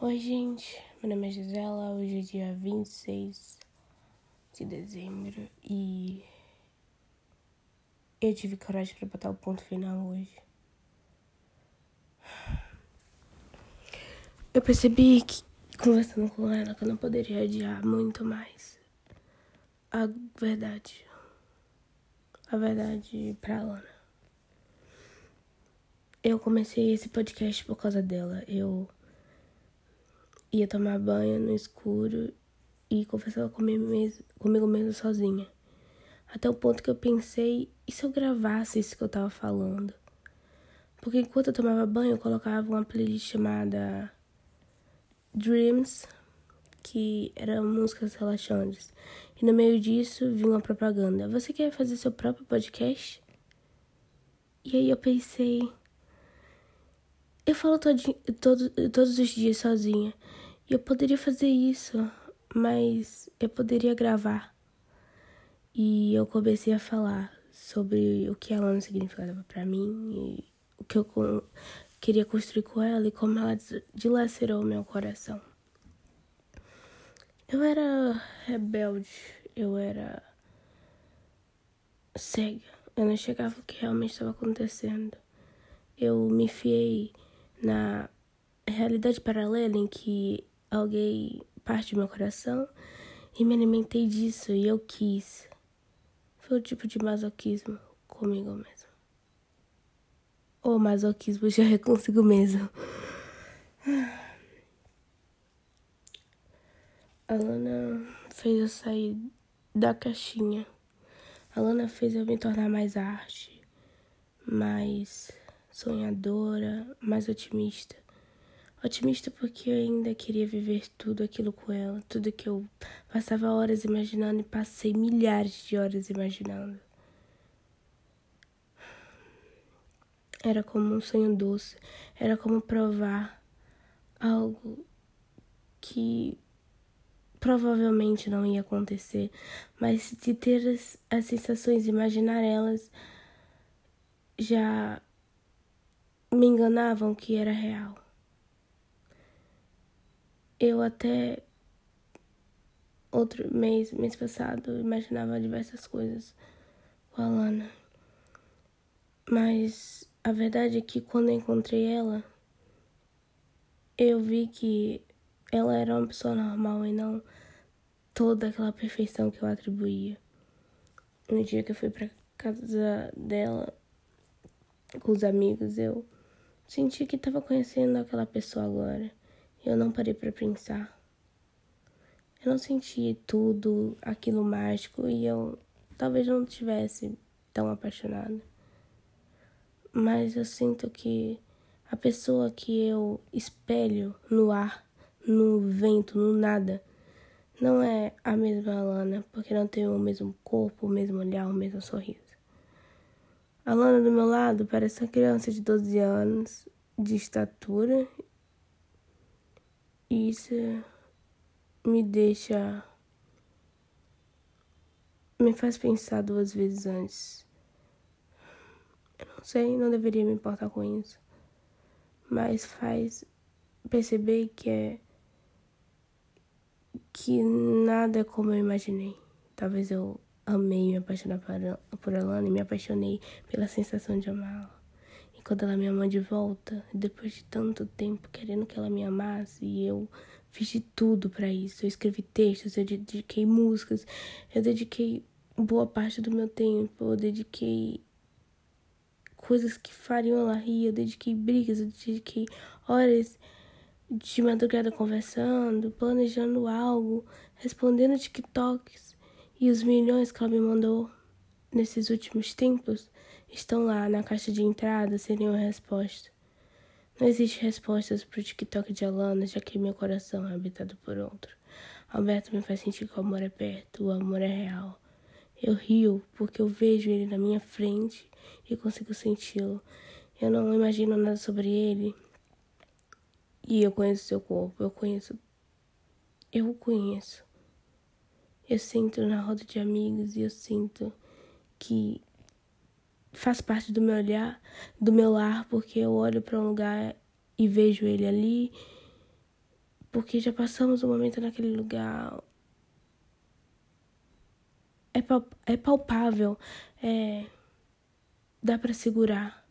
Oi, gente. Meu nome é Gisela. Hoje é dia 26 de dezembro e eu tive coragem para botar o ponto final hoje. Eu percebi que, conversando com ela, que eu não poderia adiar muito mais a verdade. A verdade pra Lana. Eu comecei esse podcast por causa dela. Eu ia tomar banho no escuro e conversava comigo mesmo, comigo mesmo sozinha. Até o ponto que eu pensei, e se eu gravasse isso que eu tava falando? Porque enquanto eu tomava banho, eu colocava uma playlist chamada Dreams, que eram músicas relaxantes. E no meio disso vinha uma propaganda. Você quer fazer seu próprio podcast? E aí eu pensei. Eu falo todo, todo, todos os dias sozinha. E eu poderia fazer isso, mas eu poderia gravar. E eu comecei a falar sobre o que ela não significava para mim e o que eu queria construir com ela e como ela dilacerou meu coração. Eu era rebelde, eu era cega. Eu não chegava o que realmente estava acontecendo. Eu me fiei na realidade paralela em que alguém parte do meu coração e me alimentei disso e eu quis. Foi o tipo de masoquismo comigo mesmo. Ou masoquismo já é consigo mesmo. A Lana fez eu sair da caixinha. A Lana fez eu me tornar mais arte, mais sonhadora, mais otimista. Otimista porque eu ainda queria viver tudo aquilo com ela, tudo que eu passava horas imaginando e passei milhares de horas imaginando. Era como um sonho doce, era como provar algo que provavelmente não ia acontecer, mas de ter as, as sensações, imaginar elas, já me enganavam que era real. Eu até outro mês, mês passado, imaginava diversas coisas com a Lana. Mas a verdade é que quando eu encontrei ela, eu vi que ela era uma pessoa normal e não toda aquela perfeição que eu atribuía. No dia que eu fui pra casa dela com os amigos, eu senti que estava conhecendo aquela pessoa agora. Eu não parei para pensar. Eu não senti tudo aquilo mágico e eu talvez não tivesse tão apaixonada. Mas eu sinto que a pessoa que eu espelho no ar, no vento, no nada, não é a mesma Alana, porque não tem o mesmo corpo, o mesmo olhar, o mesmo sorriso. A Lana do meu lado parece uma criança de 12 anos, de estatura isso me deixa. me faz pensar duas vezes antes. Eu não sei, não deveria me importar com isso. Mas faz perceber que é. que nada é como eu imaginei. Talvez eu amei me apaixonar por, Alana e me apaixonei pela sensação de amá-la. Quando ela me amou de volta, depois de tanto tempo querendo que ela me amasse, e eu fiz de tudo para isso. Eu escrevi textos, eu dediquei músicas, eu dediquei boa parte do meu tempo, eu dediquei coisas que fariam ela rir, eu dediquei brigas, eu dediquei horas de madrugada conversando, planejando algo, respondendo TikToks e os milhões que ela me mandou nesses últimos tempos estão lá na caixa de entrada seriam a resposta. Não existe respostas pro TikTok de Alana, já que meu coração é habitado por outro. Alberto me faz sentir que o amor é perto, o amor é real. Eu rio porque eu vejo ele na minha frente e consigo senti-lo. Eu não imagino nada sobre ele. E eu conheço seu corpo, eu conheço. Eu o conheço. Eu sinto na roda de amigos e eu sinto que faz parte do meu olhar, do meu lar, porque eu olho para um lugar e vejo ele ali Porque já passamos um momento naquele lugar. É, é palpável. É, dá para segurar.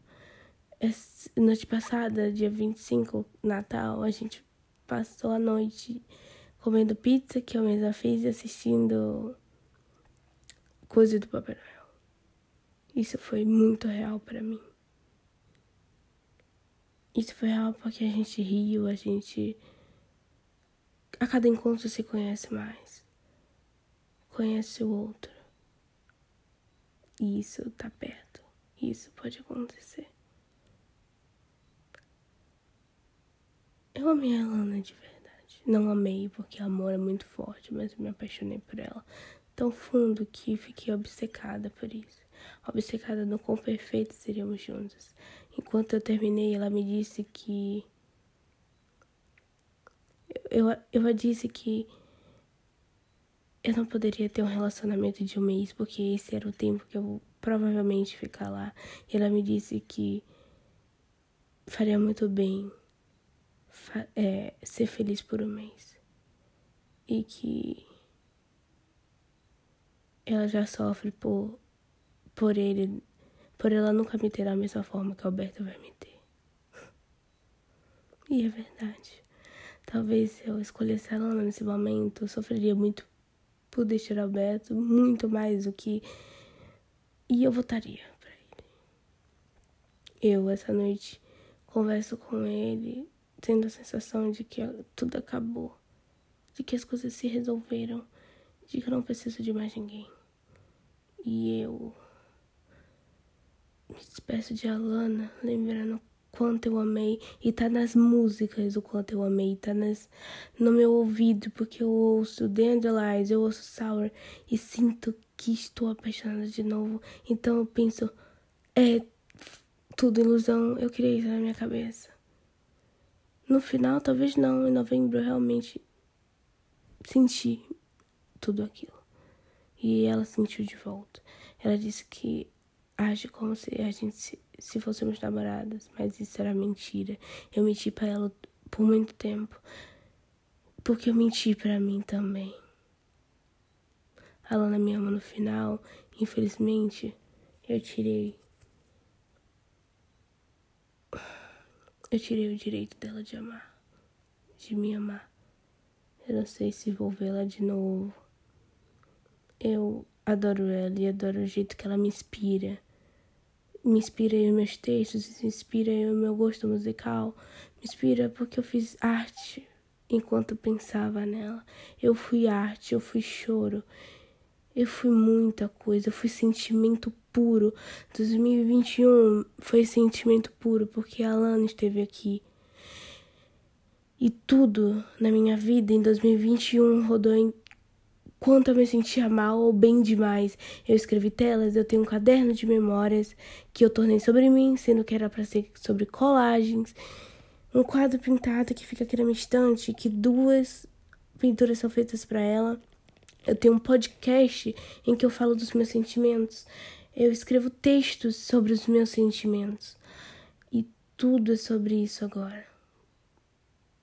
Essa noite passada, dia 25, Natal, a gente passou a noite comendo pizza que eu mesma fiz e assistindo Coisa do Papai Noel. Isso foi muito real para mim. Isso foi real porque a gente riu, a gente. A cada encontro se conhece mais. Conhece o outro. E isso tá perto. Isso pode acontecer. Eu amei a Lana de verdade. Não amei porque amor é muito forte, mas me apaixonei por ela tão fundo que fiquei obcecada por isso. Obcecada no quão perfeito seríamos juntos. Enquanto eu terminei, ela me disse que. Eu, eu, eu disse que eu não poderia ter um relacionamento de um mês, porque esse era o tempo que eu provavelmente ficar lá. E ela me disse que faria muito bem é, ser feliz por um mês. E que ela já sofre por, por ele, por ela nunca me ter da mesma forma que Alberto vai me ter. E é verdade. Talvez se eu escolhesse ela nesse momento, eu sofreria muito por deixar Alberto, muito mais do que. E eu votaria pra ele. Eu, essa noite, converso com ele, tendo a sensação de que tudo acabou, de que as coisas se resolveram, de que eu não preciso de mais ninguém. E eu me despeço de Alana, lembrando quanto eu amei. E tá nas músicas o quanto eu amei. Tá nas, no meu ouvido, porque eu ouço Dandelions, eu ouço Sour e sinto que estou apaixonada de novo. Então eu penso, é tudo ilusão. Eu criei isso na minha cabeça. No final, talvez não. Em novembro, eu realmente senti tudo aquilo. E ela sentiu de volta. Ela disse que age como se a gente se, se fôssemos namoradas, mas isso era mentira. Eu menti para ela por muito tempo, porque eu menti para mim também. A Lana me ama no final, infelizmente, eu tirei eu tirei o direito dela de amar, de me amar. Eu não sei se vou vê-la de novo. Eu adoro ela e adoro o jeito que ela me inspira. Me inspira em meus textos, me inspira em meu gosto musical, me inspira porque eu fiz arte enquanto pensava nela. Eu fui arte, eu fui choro, eu fui muita coisa, eu fui sentimento puro. 2021 foi sentimento puro porque a Alana esteve aqui. E tudo na minha vida em 2021 rodou em quanto eu me sentia mal ou bem demais. Eu escrevi telas, eu tenho um caderno de memórias que eu tornei sobre mim, sendo que era para ser sobre colagens. Um quadro pintado que fica aqui na minha estante, que duas pinturas são feitas para ela. Eu tenho um podcast em que eu falo dos meus sentimentos. Eu escrevo textos sobre os meus sentimentos. E tudo é sobre isso agora.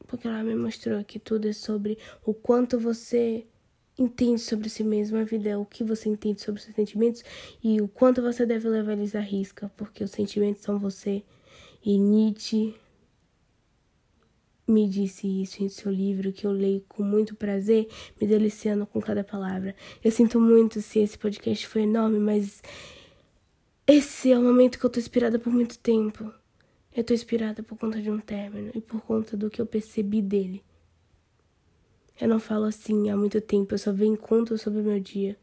Porque ela me mostrou que tudo é sobre o quanto você entende sobre si mesmo, a vida é o que você entende sobre seus sentimentos e o quanto você deve levar eles à risca, porque os sentimentos são você. E Nietzsche me disse isso em seu livro, que eu leio com muito prazer, me deliciando com cada palavra. Eu sinto muito se esse podcast foi enorme, mas esse é o momento que eu tô inspirada por muito tempo. Eu tô inspirada por conta de um término e por conta do que eu percebi dele. Eu não falo assim há muito tempo, eu só venho conto sobre o meu dia.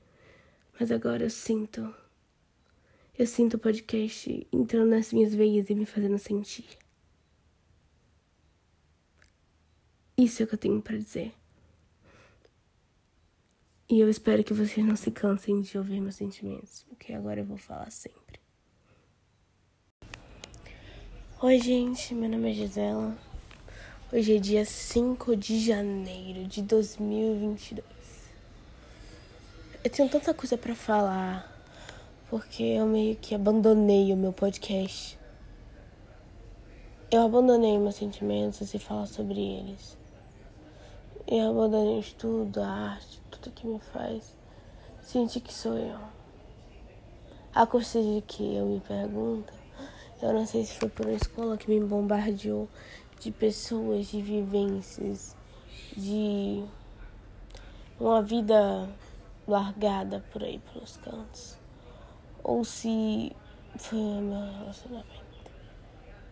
Mas agora eu sinto. Eu sinto o podcast entrando nas minhas veias e me fazendo sentir. Isso é o que eu tenho para dizer. E eu espero que vocês não se cansem de ouvir meus sentimentos, porque agora eu vou falar sempre. Oi, gente, meu nome é Gisela. Hoje é dia 5 de janeiro de 2022. Eu tenho tanta coisa para falar, porque eu meio que abandonei o meu podcast. Eu abandonei meus sentimentos e falar sobre eles. E abandonei o estudo, a arte, tudo que me faz sentir que sou eu. A custa de que eu me pergunto, eu não sei se foi por uma escola que me bombardeou de pessoas, de vivências, de uma vida largada por aí pelos cantos. Ou se foi o meu relacionamento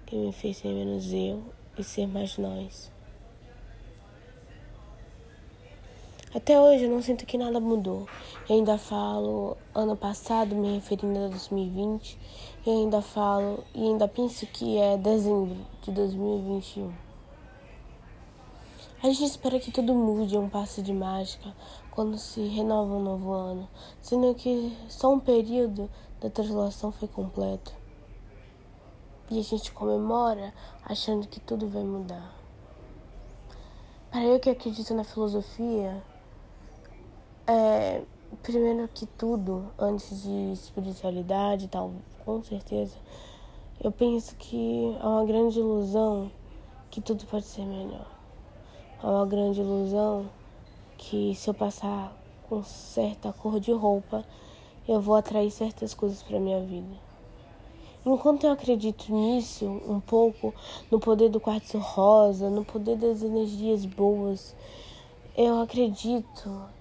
que me fez ser menos eu e ser mais nós. Até hoje eu não sinto que nada mudou. Eu ainda falo ano passado, me referindo a 2020, e ainda falo e ainda penso que é dezembro de 2021. A gente espera que tudo mude, um passe de mágica, quando se renova um novo ano, sendo que só um período da translação foi completo. E a gente comemora achando que tudo vai mudar. Para eu que acredito na filosofia, é, primeiro que tudo, antes de espiritualidade e tal, com certeza, eu penso que é uma grande ilusão que tudo pode ser melhor. É uma grande ilusão que se eu passar com certa cor de roupa, eu vou atrair certas coisas para minha vida. Enquanto eu acredito nisso, um pouco, no poder do quartzo rosa, no poder das energias boas, eu acredito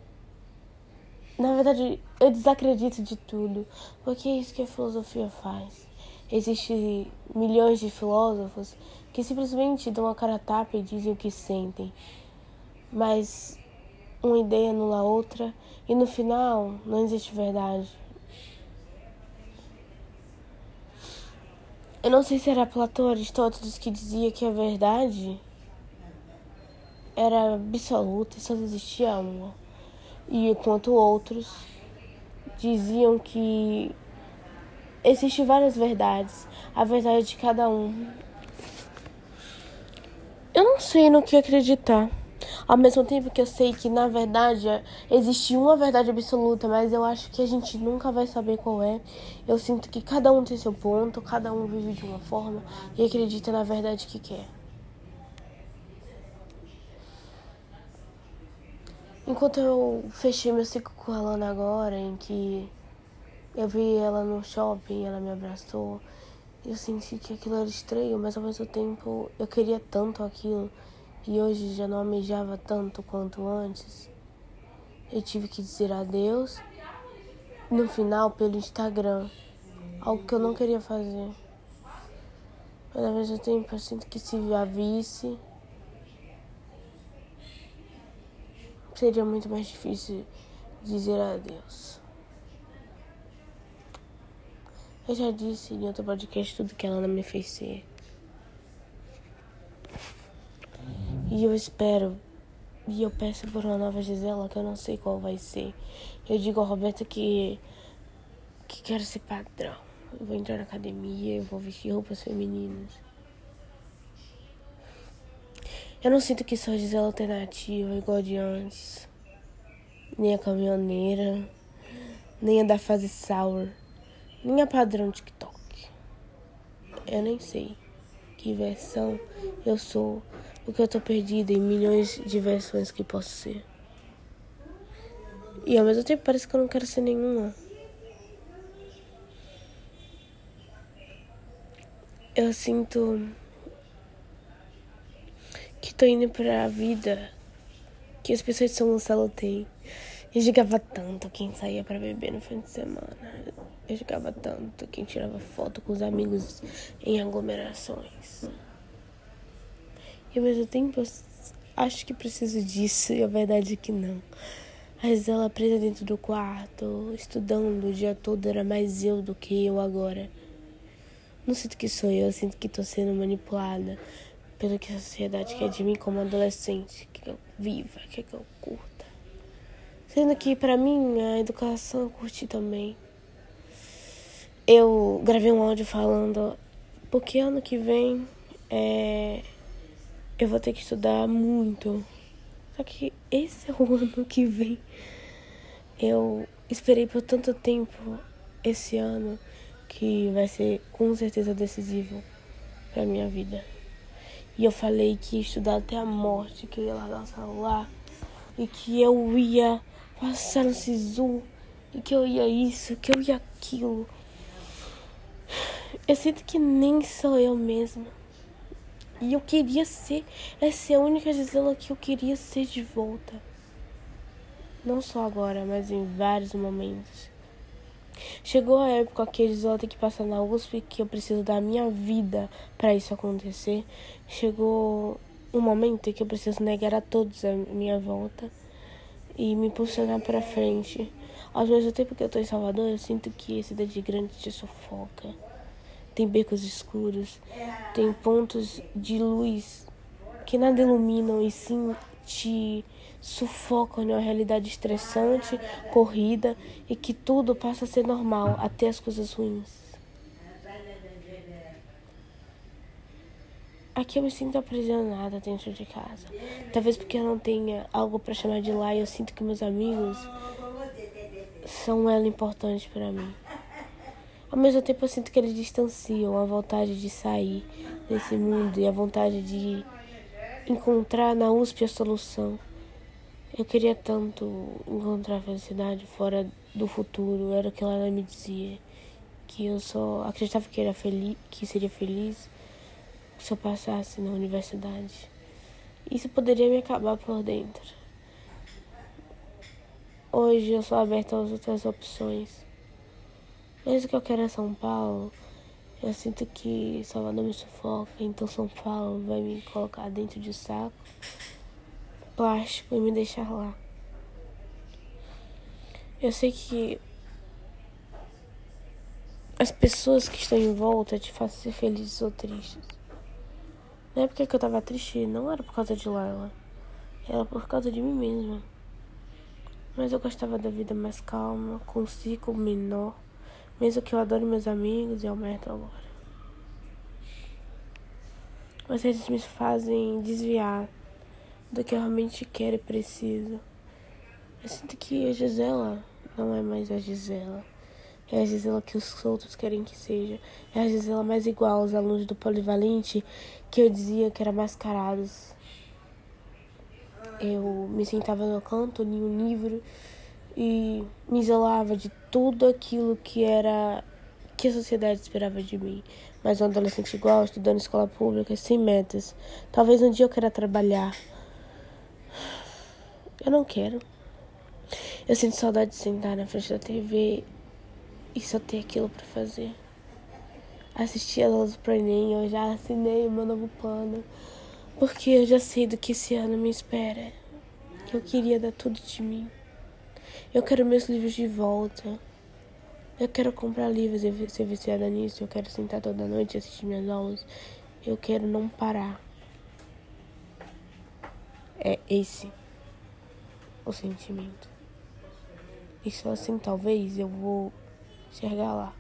na verdade, eu desacredito de tudo, porque é isso que a filosofia faz. Existem milhões de filósofos que simplesmente dão a cara a tapa e dizem o que sentem. Mas uma ideia anula a outra e no final não existe verdade. Eu não sei se era Platão ou Aristóteles que dizia que a verdade era absoluta e só existia uma e enquanto outros diziam que existem várias verdades, a verdade de cada um. Eu não sei no que acreditar. Ao mesmo tempo que eu sei que na verdade existe uma verdade absoluta, mas eu acho que a gente nunca vai saber qual é. Eu sinto que cada um tem seu ponto, cada um vive de uma forma e acredita na verdade que quer. Enquanto eu fechei meu ciclo com a Lana agora, em que eu vi ela no shopping, ela me abraçou, eu senti que aquilo era estranho, mas ao mesmo tempo eu queria tanto aquilo e hoje já não almejava tanto quanto antes. Eu tive que dizer adeus no final pelo Instagram, algo que eu não queria fazer. Mas ao mesmo tempo eu sinto que se a visse seria muito mais difícil dizer adeus. Eu já disse em outro podcast tudo que ela não me fez ser. E eu espero e eu peço por uma nova Gisela que eu não sei qual vai ser. Eu digo ao Roberto que que quero ser padrão. Eu vou entrar na academia, eu vou vestir roupas femininas. Eu não sinto que sou Gisela alternativa igual de antes. Nem a caminhoneira. Nem a da fase sour. Nem a padrão TikTok. Eu nem sei que versão eu sou. Porque eu tô perdida em milhões de versões que posso ser. E ao mesmo tempo parece que eu não quero ser nenhuma. Eu sinto tô indo pra vida que as pessoas de São Gonçalo têm. Eu jogava tanto quem saía para beber no fim de semana. Eu jogava tanto quem tirava foto com os amigos em aglomerações. E ao mesmo tempo acho que preciso disso e a verdade é que não. Mas ela presa dentro do quarto, estudando o dia todo, era mais eu do que eu agora. Não sinto que sou eu, sinto que tô sendo manipulada pelo que a sociedade quer de mim como adolescente, que eu viva, que eu curta. Sendo que para mim a educação eu curti também. Eu gravei um áudio falando porque ano que vem é, eu vou ter que estudar muito. Só que esse é o ano que vem. Eu esperei por tanto tempo esse ano que vai ser com certeza decisivo para minha vida. E eu falei que ia estudar até a morte, que eu ia largar o celular e que eu ia passar no SISU e que eu ia isso, que eu ia aquilo. Eu sinto que nem sou eu mesma. E eu queria ser, essa é a única Gisela que eu queria ser de volta. Não só agora, mas em vários momentos. Chegou a época que a Gisela tem que passar na USP, que eu preciso da minha vida para isso acontecer. Chegou um momento que eu preciso negar a todos a minha volta e me impulsionar para frente. Ao mesmo tempo que eu tô em Salvador, eu sinto que esse cidade grande te sufoca. Tem becos escuros, tem pontos de luz que nada iluminam e sim te sufocam em uma realidade estressante, corrida e que tudo passa a ser normal, até as coisas ruins. Aqui eu me sinto aprisionada dentro de casa. Talvez porque eu não tenha algo para chamar de lá e eu sinto que meus amigos são elo importante para mim. Ao mesmo tempo eu sinto que eles distanciam a vontade de sair desse mundo e a vontade de encontrar na USP a solução. Eu queria tanto encontrar felicidade fora do futuro, era o que ela me dizia. Que eu só acreditava que, era feliz, que seria feliz se eu passasse na universidade. Isso poderia me acabar por dentro. Hoje eu sou aberta às outras opções. Mesmo que eu queira São Paulo, eu sinto que Salvador me sufoca, então São Paulo vai me colocar dentro de saco plástico e me deixar lá. Eu sei que as pessoas que estão em volta te fazem ser felizes ou tristes. Na época que eu tava triste, não era por causa de Laila. Era por causa de mim mesma. Mas eu gostava da vida mais calma, com ciclo menor. Mesmo que eu adore meus amigos e aumento agora. Mas eles me fazem desviar do que eu realmente quero e preciso. Eu sinto que a Gisela não é mais a Gisela. É a Gisela que os outros querem que seja. É a Gisela mais igual aos alunos do Polivalente que eu dizia que eram mascarados. Eu me sentava no canto, li um livro e me isolava de tudo aquilo que era que a sociedade esperava de mim. Mas um adolescente igual, estudando escola pública, sem metas. Talvez um dia eu queira trabalhar. Eu não quero. Eu sinto saudade de sentar na frente da TV e só ter aquilo para fazer. Assisti as aulas pro Enem, eu já assinei o meu novo plano, porque eu já sei do que esse ano me espera. Eu queria dar tudo de mim. Eu quero meus livros de volta. Eu quero comprar livros e ser viciada nisso. Eu quero sentar toda noite e assistir minhas aulas. Eu quero não parar. É esse o sentimento. E só assim talvez eu vou chegar lá.